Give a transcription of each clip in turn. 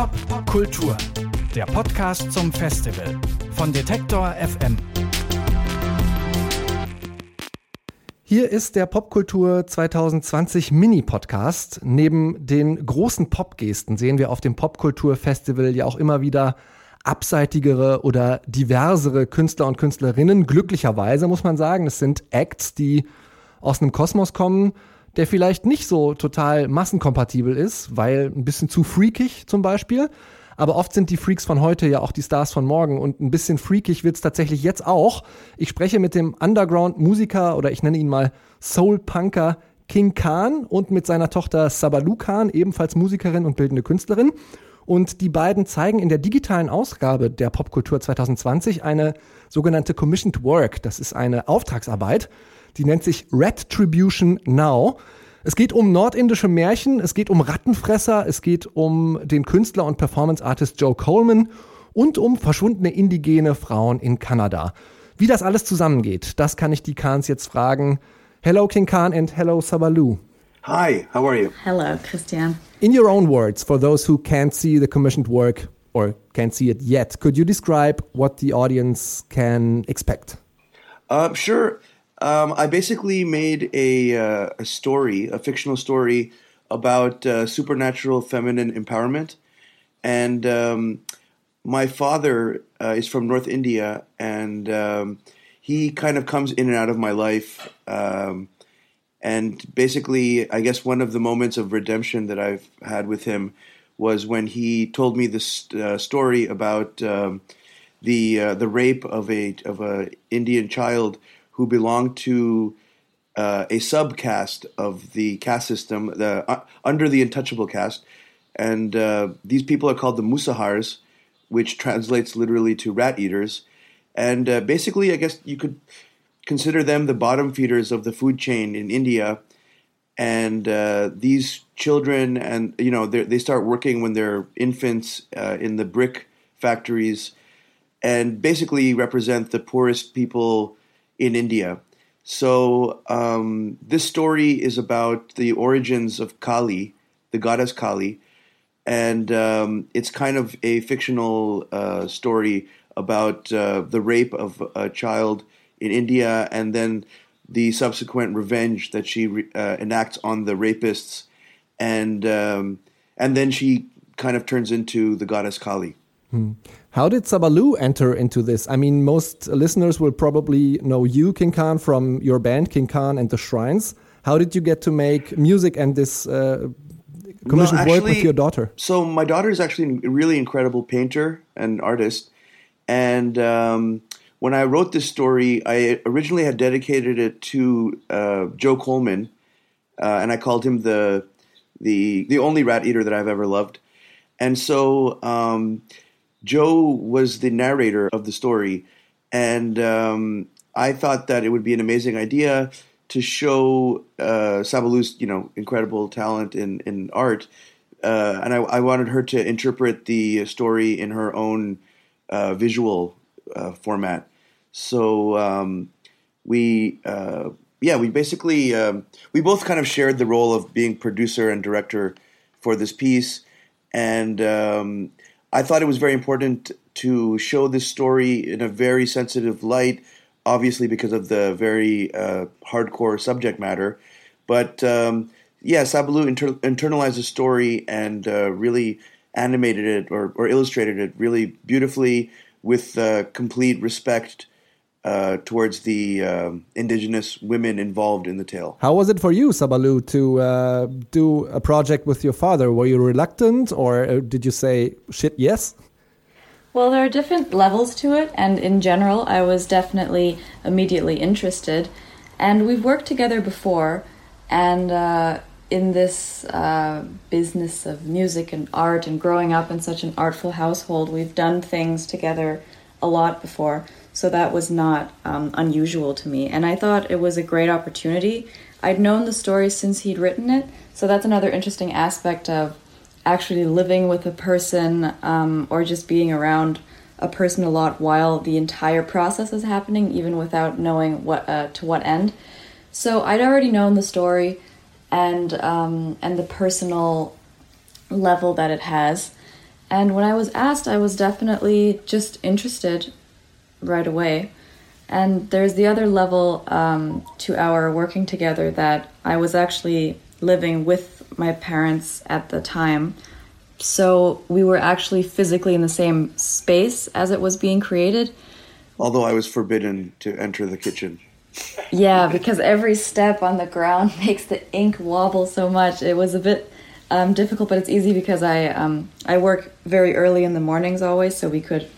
Pop Kultur, der Podcast zum Festival von Detektor FM. Hier ist der Popkultur 2020 Mini-Podcast. Neben den großen Popgesten sehen wir auf dem Popkultur-Festival ja auch immer wieder abseitigere oder diversere Künstler und Künstlerinnen. Glücklicherweise muss man sagen, es sind Acts, die aus einem Kosmos kommen, der vielleicht nicht so total massenkompatibel ist, weil ein bisschen zu freakig zum Beispiel. Aber oft sind die Freaks von heute ja auch die Stars von morgen und ein bisschen freakig wird's tatsächlich jetzt auch. Ich spreche mit dem Underground-Musiker oder ich nenne ihn mal Soul-Punker King Khan und mit seiner Tochter Sabalu Khan, ebenfalls Musikerin und bildende Künstlerin. Und die beiden zeigen in der digitalen Ausgabe der Popkultur 2020 eine sogenannte Commissioned Work. Das ist eine Auftragsarbeit, die nennt sich Retribution Now. Es geht um nordindische Märchen, es geht um Rattenfresser, es geht um den Künstler und Performance-Artist Joe Coleman und um verschwundene indigene Frauen in Kanada. Wie das alles zusammengeht, das kann ich die Khans jetzt fragen. Hello King Khan and hello Sabalu. Hi, how are you? Hello, Christian. In your own words, for those who can't see the commissioned work or can't see it yet, could you describe what the audience can expect? Uh, sure. Um, I basically made a, uh, a story, a fictional story about uh, supernatural feminine empowerment. And um, my father uh, is from North India, and um, he kind of comes in and out of my life. Um, and basically, I guess one of the moments of redemption that I've had with him was when he told me this uh, story about um, the uh, the rape of a of a Indian child who belong to uh, a subcaste of the caste system, the uh, under the untouchable caste, and uh, these people are called the Musahars, which translates literally to rat eaters, and uh, basically, I guess you could consider them the bottom feeders of the food chain in India. And uh, these children, and you know, they start working when they're infants uh, in the brick factories, and basically represent the poorest people in India. So um, this story is about the origins of Kali, the goddess Kali, and um, it's kind of a fictional uh, story about uh, the rape of a child in India and then the subsequent revenge that she uh, enacts on the rapists, and um, and then she kind of turns into the goddess Kali. Hmm. How did Sabalu enter into this? I mean, most listeners will probably know you, King Khan, from your band, King Khan and the Shrines. How did you get to make music and this uh, commissioned well, actually, work with your daughter? So, my daughter is actually a really incredible painter and artist. And um, when I wrote this story, I originally had dedicated it to uh, Joe Coleman, uh, and I called him the the the only rat eater that I've ever loved. And so um, Joe was the narrator of the story, and um, I thought that it would be an amazing idea to show uh, you know, incredible talent in in art, uh, and I, I, wanted her to interpret the story in her own uh, visual uh, format. So um, we, uh, yeah, we basically um, we both kind of shared the role of being producer and director for this piece, and um, I thought it was very important to show this story in a very sensitive light, obviously because of the very uh, hardcore subject matter. But um, yeah, Sabalu inter- internalized the story and uh, really animated it or, or, illustrated it really beautifully with uh, complete respect uh, towards the uh, indigenous women involved in the tale. How was it for you, Sabalu, to uh, do a project with your father? Were you reluctant, or uh, did you say shit yes? Well, there are different levels to it, and in general, I was definitely immediately interested. And we've worked together before, and uh, in this uh, business of music and art and growing up in such an artful household, we've done things together a lot before. So that was not um, unusual to me. And I thought it was a great opportunity. I'd known the story since he'd written it. So that's another interesting aspect of actually living with a person um, or just being around a person a lot while the entire process is happening, even without knowing what uh, to what end. So I'd already known the story and um, and the personal level that it has, And when I was asked, I was definitely just interested right away. And there's the other level um, to our working together that I was actually living with my parents at the time. So we were actually physically in the same space as it was being created. Although I was forbidden to enter the kitchen. Yeah, because every step on the ground makes the ink wobble so much. It was a bit um, difficult, but it's easy because I um, I work very early in the mornings always, so we could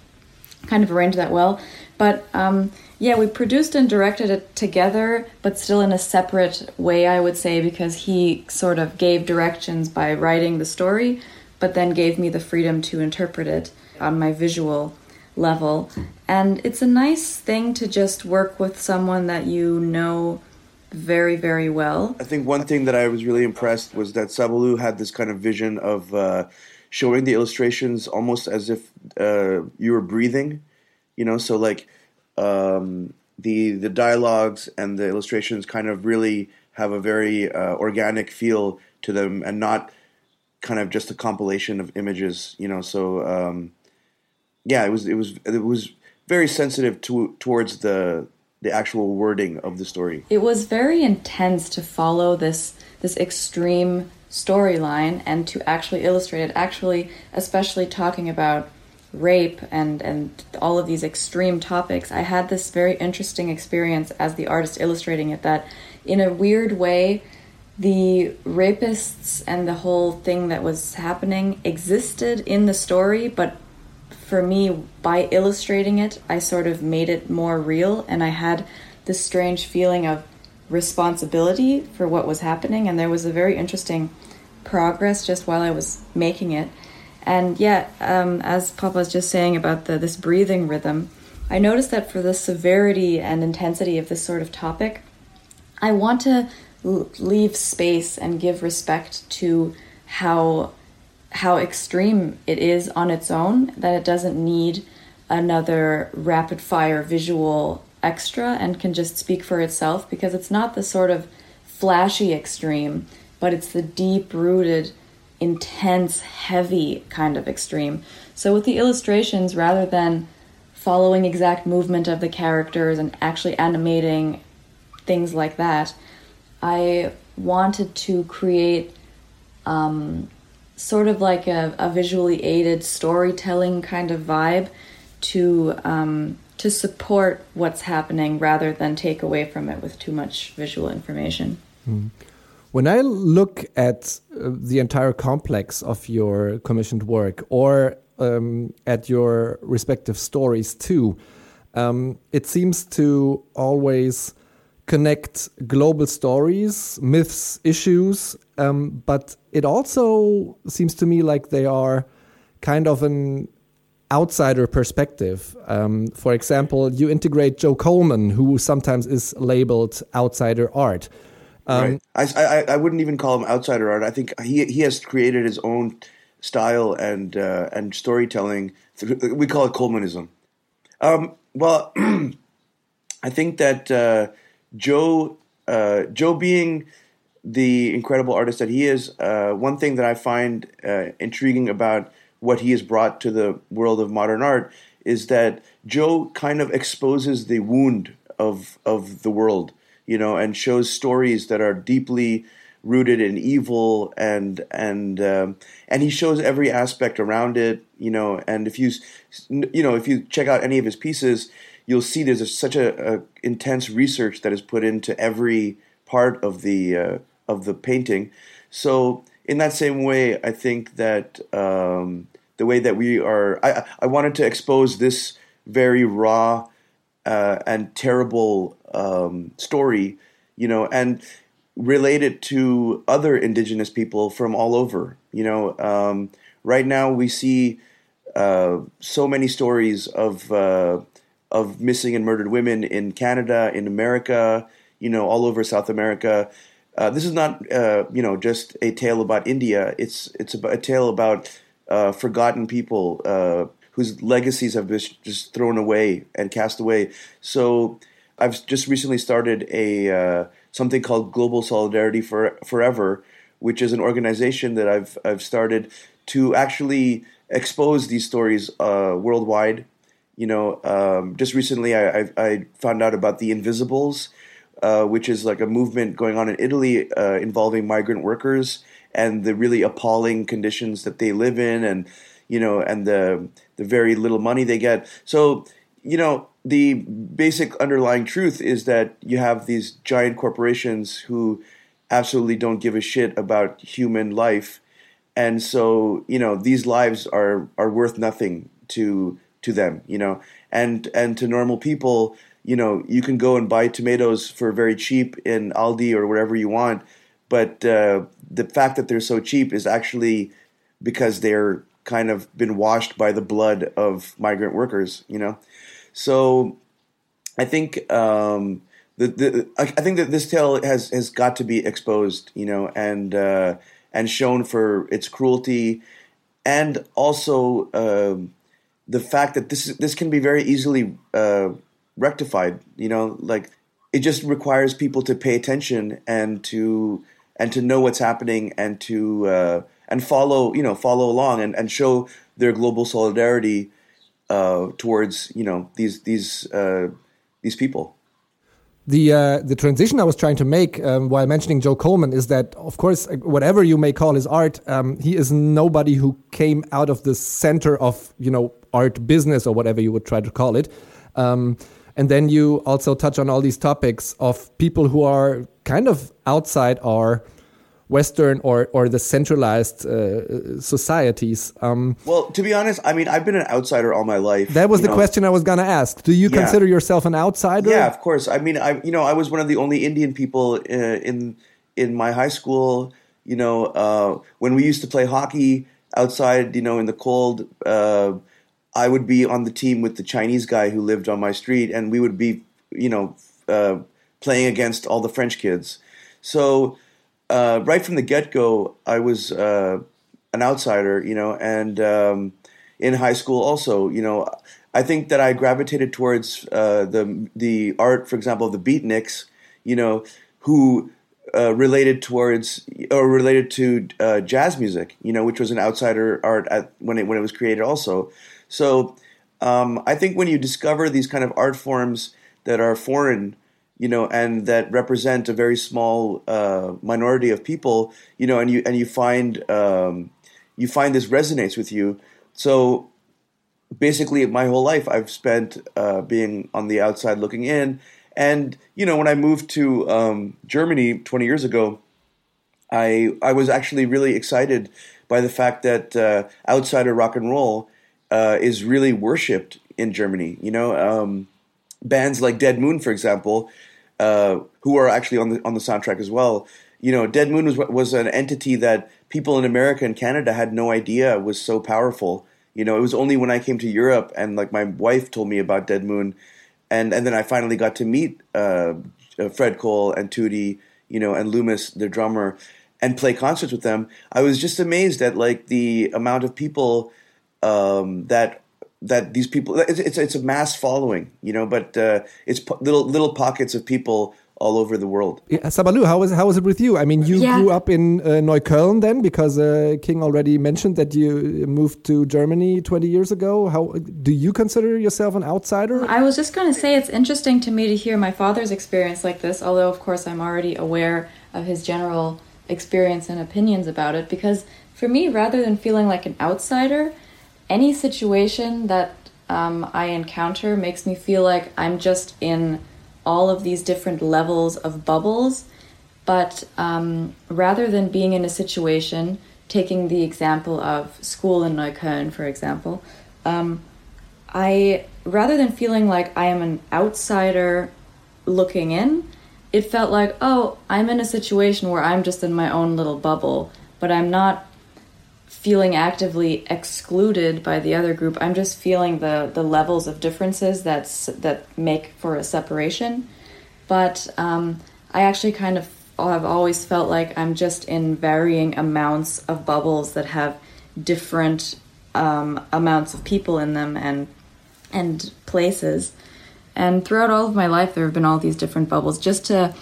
kind of arrange that well. But um, yeah, we produced and directed it together, but still in a separate way, I would say, because he sort of gave directions by writing the story, but then gave me the freedom to interpret it on my visual level. And it's a nice thing to just work with someone that you know very, very well. I think one thing that I was really impressed was that Sabalu had this kind of vision of uh, showing the illustrations almost as if uh, you were breathing, you know, so like um, the the dialogues and the illustrations kind of really have a very uh, organic feel to them, and not kind of just a compilation of images. You know, so um, yeah, it was it was it was very sensitive to towards the the actual wording of the story. It was very intense to follow this this extreme storyline and to actually illustrate it. Actually, especially talking about rape and and all of these extreme topics i had this very interesting experience as the artist illustrating it that in a weird way the rapists and the whole thing that was happening existed in the story but for me by illustrating it i sort of made it more real and i had this strange feeling of responsibility for what was happening and there was a very interesting progress just while i was making it and yet, um, as Papa was just saying about the, this breathing rhythm, I noticed that for the severity and intensity of this sort of topic, I want to l- leave space and give respect to how how extreme it is on its own. That it doesn't need another rapid fire visual extra and can just speak for itself because it's not the sort of flashy extreme, but it's the deep rooted intense, heavy kind of extreme. So with the illustrations, rather than following exact movement of the characters and actually animating things like that, I wanted to create um, sort of like a, a, visually aided storytelling kind of vibe to um, to support what's happening rather than take away from it with too much visual information. Mm. When I look at uh, the entire complex of your commissioned work or um, at your respective stories too, um, it seems to always connect global stories, myths, issues, um, but it also seems to me like they are kind of an outsider perspective. Um, for example, you integrate Joe Coleman, who sometimes is labeled outsider art. Um, right. I, I, I wouldn't even call him outsider art. I think he he has created his own style and uh, and storytelling. We call it Colemanism. Um, well, I think that uh, Joe uh, Joe being the incredible artist that he is, uh, one thing that I find uh, intriguing about what he has brought to the world of modern art is that Joe kind of exposes the wound of of the world you know, and shows stories that are deeply rooted in evil and and um, and he shows every aspect around it you know and if you you know if you check out any of his pieces you'll see there's a, such a, a, intense research that is put into every part of the uh, of the painting. So in that same way i think that um, the way that we are i i wanted to expose this very raw uh, and terrible um, story, you know, and related to other indigenous people from all over. You know, um, right now we see uh, so many stories of uh, of missing and murdered women in Canada, in America, you know, all over South America. Uh, this is not, uh, you know, just a tale about India. It's it's a, a tale about uh, forgotten people uh, whose legacies have been just thrown away and cast away. So I've just recently started a uh, something called Global Solidarity for Forever, which is an organization that I've I've started to actually expose these stories uh, worldwide. You know, um, just recently I, I, I, found out about the Invisibles, uh, which is like a movement going on in Italy uh, involving migrant workers and the really appalling conditions that they live in, and you know, and the the very little money they get. So, you know, the basic underlying truth is that you have these giant corporations who absolutely don't give a shit about human life. And so you know these lives are are worth nothing to to them you know? And and to normal people you know you can go and buy tomatoes for very cheap in Aldi or wherever you want but uh, the fact that they're so cheap is actually because they're kind of been washed by the blood of migrant workers you know so I think um, the, the I think that this tale has has got to be exposed, you know, and uh, and shown for its cruelty, and also uh, the fact that this this can be very easily uh, rectified. You know, like it just requires people to pay attention and to and to know what's happening and to uh, and follow you know follow along and, and show their global solidarity uh, towards you know these these uh, these people. The uh, the transition I was trying to make um, while mentioning Joe Coleman is that, of course, whatever you may call his art, um, he is nobody who came out of the center of you know art business or whatever you would try to call it. Um, and then you also touch on all these topics of people who are kind of outside our Western or or the centralized uh, societies. Um, well, to be honest, I mean, I've been an outsider all my life. That was the know. question I was going to ask. Do you yeah. consider yourself an outsider? Yeah, of course. I mean, I you know, I was one of the only Indian people uh, in in my high school. You know, uh, when we used to play hockey outside, you know, in the cold. Uh, I would be on the team with the Chinese guy who lived on my street, and we would be, you know, uh, playing against all the French kids. So uh, right from the get go, I was uh, an outsider, you know, and um, in high school also, you know, I think that I gravitated towards uh, the the art, for example, of the beatniks, you know, who uh, related towards or related to uh, jazz music, you know, which was an outsider art at, when it when it was created also. So um, I think when you discover these kind of art forms that are foreign you know, and that represent a very small uh, minority of people, you know, and you and you find um, you find this resonates with you. So basically, my whole life I've spent uh, being on the outside looking in, and you know, when I moved to um, Germany 20 years ago, I I was actually really excited by the fact that uh, outsider rock and roll uh, is really worshipped in Germany. You know. Um, bands like Dead Moon, for example, uh, who are actually on the on the soundtrack as well. You know, Dead Moon was was an entity that people in America and Canada had no idea was so powerful. You know, it was only when I came to Europe and like my wife told me about Dead Moon, and and then I finally got to meet uh, Fred Cole and Toody, you know, and Loomis, their drummer, and play concerts with them. I was just amazed at like the amount of people um, that that these people it's, it's, it's a mass following, you know, but uh, it's po- little little pockets of people all over the world. Yeah, Sabalu, how was how was it with you? I mean, you yeah. grew up in uh, Neukölln then, because uh, King already mentioned that you moved to Germany 20 years ago. How do you consider yourself an outsider? I was just going to say it's interesting to me to hear my father's experience like this, although of course I'm already aware of his general experience and opinions about it. Because for me, rather than feeling like an outsider, any situation that um, I encounter makes me feel like I'm just in all of these different levels of bubbles. But um, rather than being in a situation, taking the example of school in Neukölln, for example, um, I rather than feeling like I am an outsider looking in, it felt like, oh, I'm in a situation where I'm just in my own little bubble, but I'm not feeling actively excluded by the other group. I'm just feeling the the levels of differences that's that make for a separation. But um, I actually kind of have always felt like I'm just in varying amounts of bubbles that have different um, amounts of people in them and and places. And throughout all of my life, there have been all these different bubbles. Just to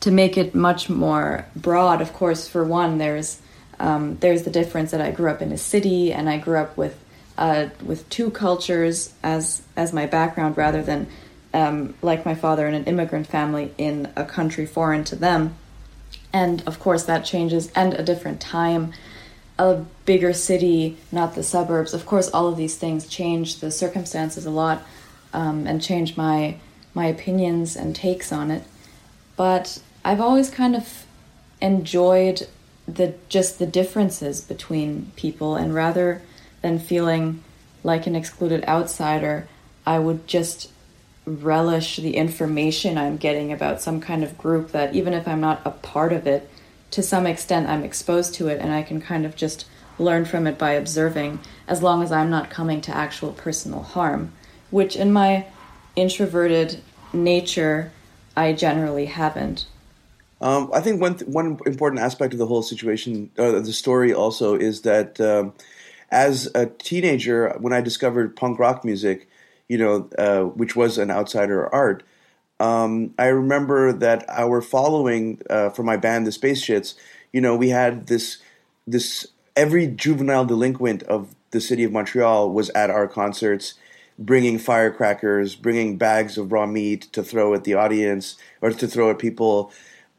to make it much more broad, of course. For one, there's um, there's the difference that I grew up in a city and I grew up with uh, with two cultures as as my background rather than um, like my father in an immigrant family in a country foreign to them. And of course, that changes and a different time, a bigger city, not the suburbs. Of course, all of these things change the circumstances a lot um, and change my my opinions and takes on it. But I've always kind of enjoyed the just the differences between people and rather than feeling like an excluded outsider, I would just relish the information I'm getting about some kind of group that even if I'm not a part of it, to some extent I'm exposed to it and I can kind of just learn from it by observing as long as I'm not coming to actual personal harm, which in my introverted nature I generally haven't. Um, I think one th- one important aspect of the whole situation, uh, the story, also is that um, as a teenager, when I discovered punk rock music, you know, uh, which was an outsider art, um, I remember that our following uh, for my band, the Space Shits, you know, we had this this every juvenile delinquent of the city of Montreal was at our concerts, bringing firecrackers, bringing bags of raw meat to throw at the audience or to throw at people.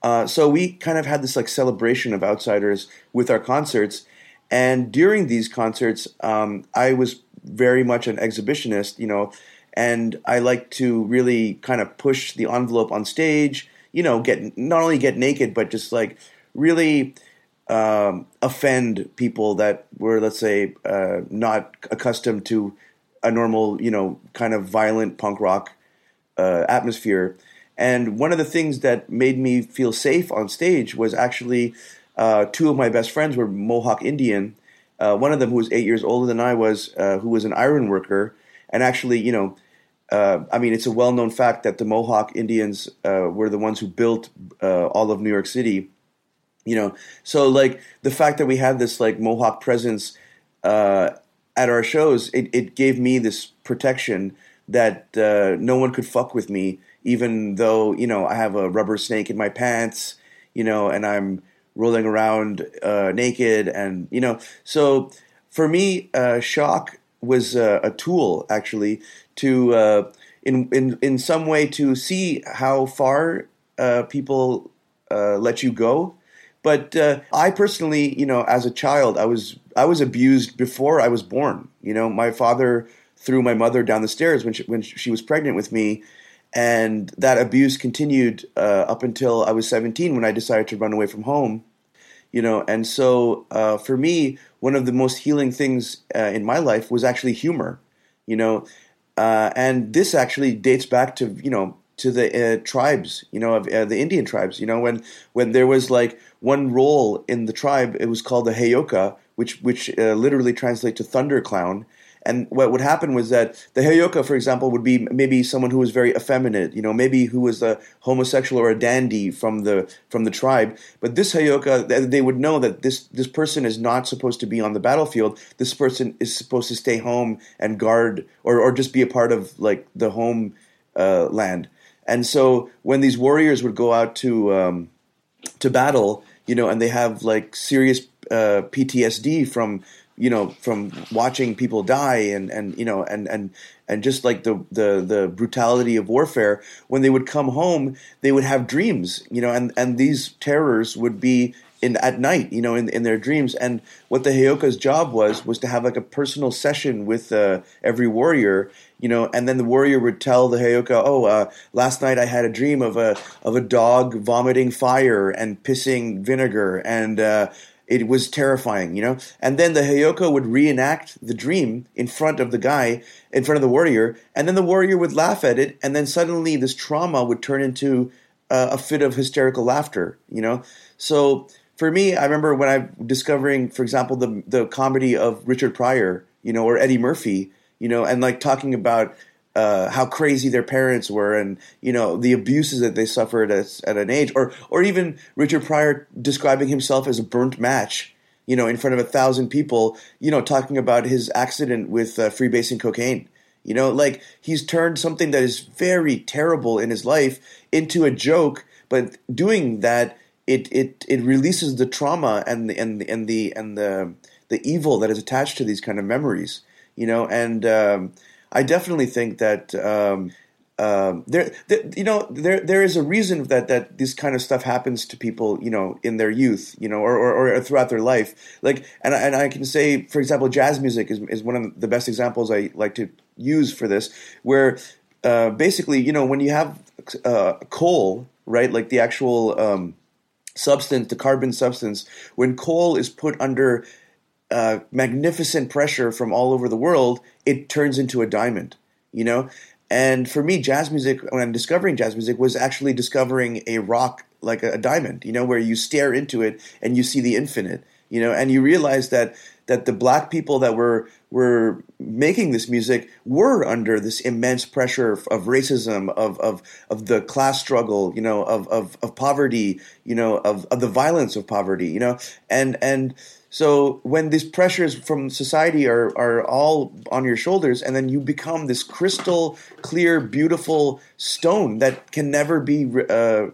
Uh, so we kind of had this like celebration of outsiders with our concerts, and during these concerts, um, I was very much an exhibitionist, you know, and I like to really kind of push the envelope on stage, you know, get not only get naked, but just like really um, offend people that were, let's say, uh, not accustomed to a normal, you know, kind of violent punk rock uh, atmosphere. And one of the things that made me feel safe on stage was actually uh, two of my best friends were Mohawk Indian. Uh, one of them, who was eight years older than I was, uh, who was an iron worker, and actually, you know, uh, I mean, it's a well-known fact that the Mohawk Indians uh, were the ones who built uh, all of New York City. You know, so like the fact that we had this like Mohawk presence at our shows, it, it gave me this protection that no one could fuck with me, even though you know I have a rubber snake in my pants, you know, and I'm rolling around uh, naked, and you know. So for me, uh, shock was uh, a tool actually to uh, in in in some way to see how far uh, people uh, let you go. But I personally, you know, as a child, I was I was abused before I was born. You know, my father threw my mother down the stairs when she, when she was pregnant with me, and that abuse continued uh, up until I was 17 when I decided to run away from home. You know, and so uh, for me, one of the most healing things uh, in my life was actually humor. You know, uh, and this actually dates back to you know to the uh, tribes, you know, of uh, the Indian tribes. You know, when when there was like one role in the tribe, it was called the Heyoka, which which literally translates to thunder clown and what would happen was that the Heyoka, for example, would be maybe someone who was very effeminate, you know, maybe who was a homosexual or a dandy from the from the tribe. But this Heyoka, they would know that this this person is not supposed to be on the battlefield. This person is supposed to stay home and guard, or or just be a part of like the home uh, land. And so when these warriors would go out to um, to battle, you know, and they have like serious uh, PTSD from you know from watching people die and and you know and and and just like the the the brutality of warfare when they would come home they would have dreams you know and and these terrors would be in at night you know in in their dreams. And what the heyoka's job was was to have like a personal session with uh, every warrior you know and then the warrior would tell the heyoka oh uh, last night i had a dream of a of a dog vomiting fire and pissing vinegar and uh, it was terrifying, you know? And then the Heyoka would reenact the dream in front of the guy, in front of the warrior, and then the warrior would laugh at it, and then suddenly this trauma would turn into uh, a fit of hysterical laughter, you know? So for me, I remember when I'm discovering, for example, the, the comedy of Richard Pryor, you know, or Eddie Murphy, you know, and like talking about uh, how crazy their parents were and you know the abuses that they suffered at, at an age or or even Richard Pryor describing himself as a burnt match you know in front of a thousand people you know talking about his accident with uh, freebasing cocaine you know like he's turned something that is very terrible in his life into a joke but doing that it it it releases the trauma and the and the and the and the the evil that is attached to these kind of memories. You know, and um, I definitely think that. Um, um, there, you know, there there is a reason that that this kind of stuff happens to people, you know, in their youth, you know, or, or, or throughout their life. Like, and and I can say, for example, jazz music is is one of the best examples I like to use for this, where uh, basically, you know, when you have uh, coal, right, like the actual um, substance, the carbon substance, when coal is put under uh, magnificent pressure from all over the world, it turns into a diamond, you know. And for me, jazz music, when I'm discovering jazz music, was actually discovering a rock like a, a diamond, you know, where you stare into it and you see the infinite, you know, and you realize that that the black people that were were making this music were under this immense pressure of, of racism, of, of of the class struggle, you know, of of, of poverty, you know, of, of the violence of poverty, you know, and and so when these pressures from society are are all on your shoulders, and then you become this crystal clear, beautiful stone that can never be uh,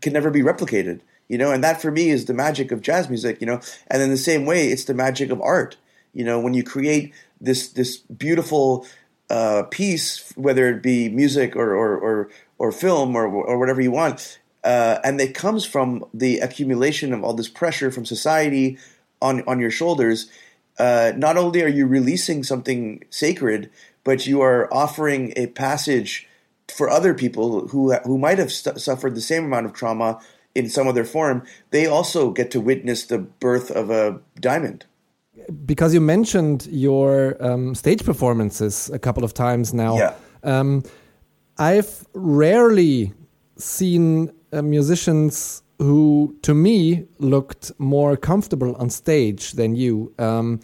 can never be replicated. You know, and that for me is the magic of jazz music. You know, and in the same way, it's the magic of art. You know, when you create this this beautiful uh, piece, whether it be music or or or, or film or or whatever you want, uh, and it comes from the accumulation of all this pressure from society, on on your shoulders, uh, not only are you releasing something sacred, but you are offering a passage for other people who who might have st- suffered the same amount of trauma in some other form. They also get to witness the birth of a diamond. Because you mentioned your um, stage performances a couple of times now. Yeah. Um, I've rarely seen uh, musicians who to me looked more comfortable on stage than you. Um,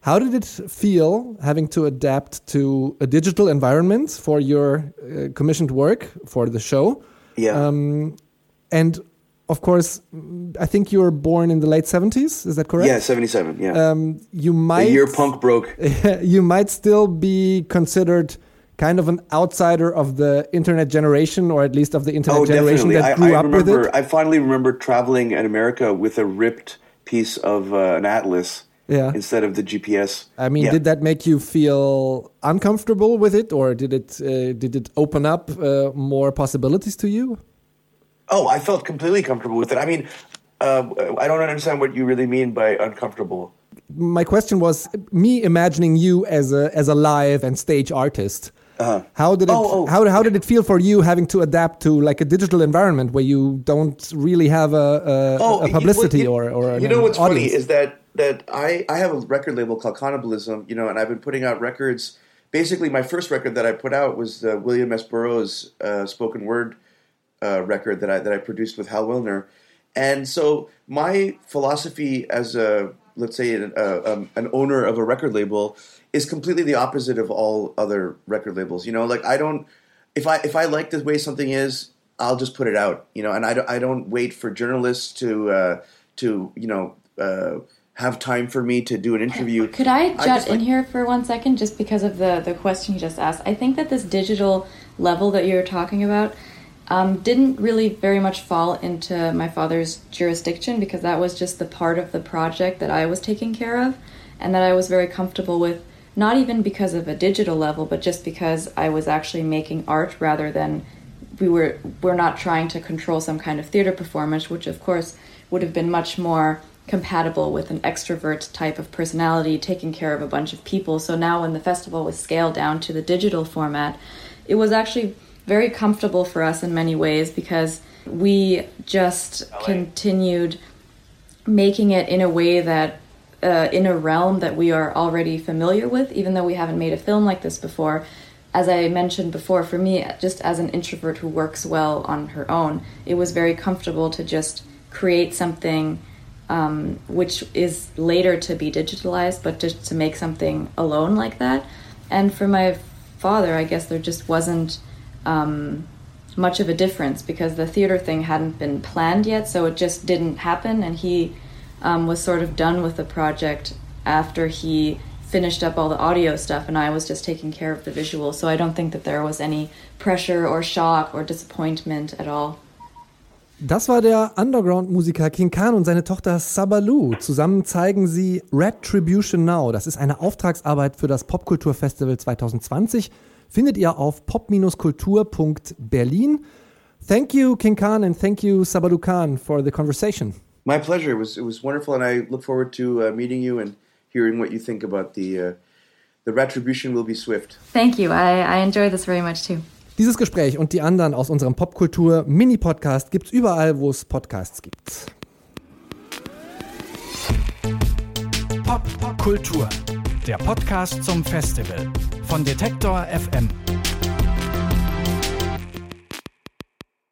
how did it feel having to adapt to a digital environment for your uh, commissioned work for the show? Yeah. Um, and of course, I think you were born in the late 70s. Is that correct? Yeah, 77. Yeah. Um, you might. The year punk broke. you might still be considered kind of an outsider of the internet generation, or at least of the internet oh, generation definitely. that grew I, I up remember, with it. I finally remember traveling in America with a ripped piece of uh, an atlas yeah. instead of the GPS. I mean, yeah. did that make you feel uncomfortable with it, or did it uh, did it open up uh, more possibilities to you? Oh, I felt completely comfortable with it. I mean, uh, I don't understand what you really mean by uncomfortable. My question was me imagining you as a as a live and stage artist. Uh-huh. How did it oh, oh. how how did it feel for you having to adapt to like a digital environment where you don't really have a a, oh, a publicity you, or or you know what's audience. funny is that that I I have a record label called Khannibalism, you know, and I've been putting out records. Basically, my first record that I put out was the William S. Burroughs uh, spoken word uh, record that I that I produced with Hal Willner, and so my philosophy as a let's say an, uh, um, an owner of a record label is completely the opposite of all other record labels. You know, like I don't if I if I like the way something is, I'll just put it out. You know, and I don't I don't wait for journalists to uh, to you know. Uh, have time for me to do an interview. Could I jut just, in like- here for one second, just because of the the question you just asked? I think that this digital level that you're talking about um, didn't really very much fall into my father's jurisdiction because that was just the part of the project that I was taking care of, and that I was very comfortable with. Not even because of a digital level, but just because I was actually making art rather than we were we're not trying to control some kind of theater performance, which of course would have been much more compatible with an extrovert type of personality taking care of a bunch of people. So now when the festival was scaled down to the digital format, it was actually very comfortable for us in many ways because we just continued making it in a way that uh, in a realm that we are already familiar with, even though we haven't made a film like this before. As I mentioned before, for me, just as an introvert who works well on her own, it was very comfortable to just create something um, which is later to be digitalized, but just to make something alone like that. And for my father, I guess there just wasn't um, much of a difference because the theater thing hadn't been planned yet, so it just didn't happen. And he um, was sort of done with the project after he finished up all the audio stuff, and I was just taking care of the visual. So I don't think that there was any pressure or shock or disappointment at all. Das war der Underground-Musiker King Khan und seine Tochter Sabalu. Zusammen zeigen sie Retribution Now. Das ist eine Auftragsarbeit für das Popkulturfestival 2020. Findet ihr auf pop-kultur.berlin. Thank you, King Khan, and thank you, Sabalu Khan, for the conversation. My pleasure. It was it was wonderful, and I look forward to uh, meeting you and hearing what you think about the uh, the retribution will be swift. Thank you. I, I enjoy this very much too. Dieses Gespräch und die anderen aus unserem Popkultur-Mini-Podcast gibt es überall, wo es Podcasts gibt. Popkultur, der Podcast zum Festival von Detektor FM.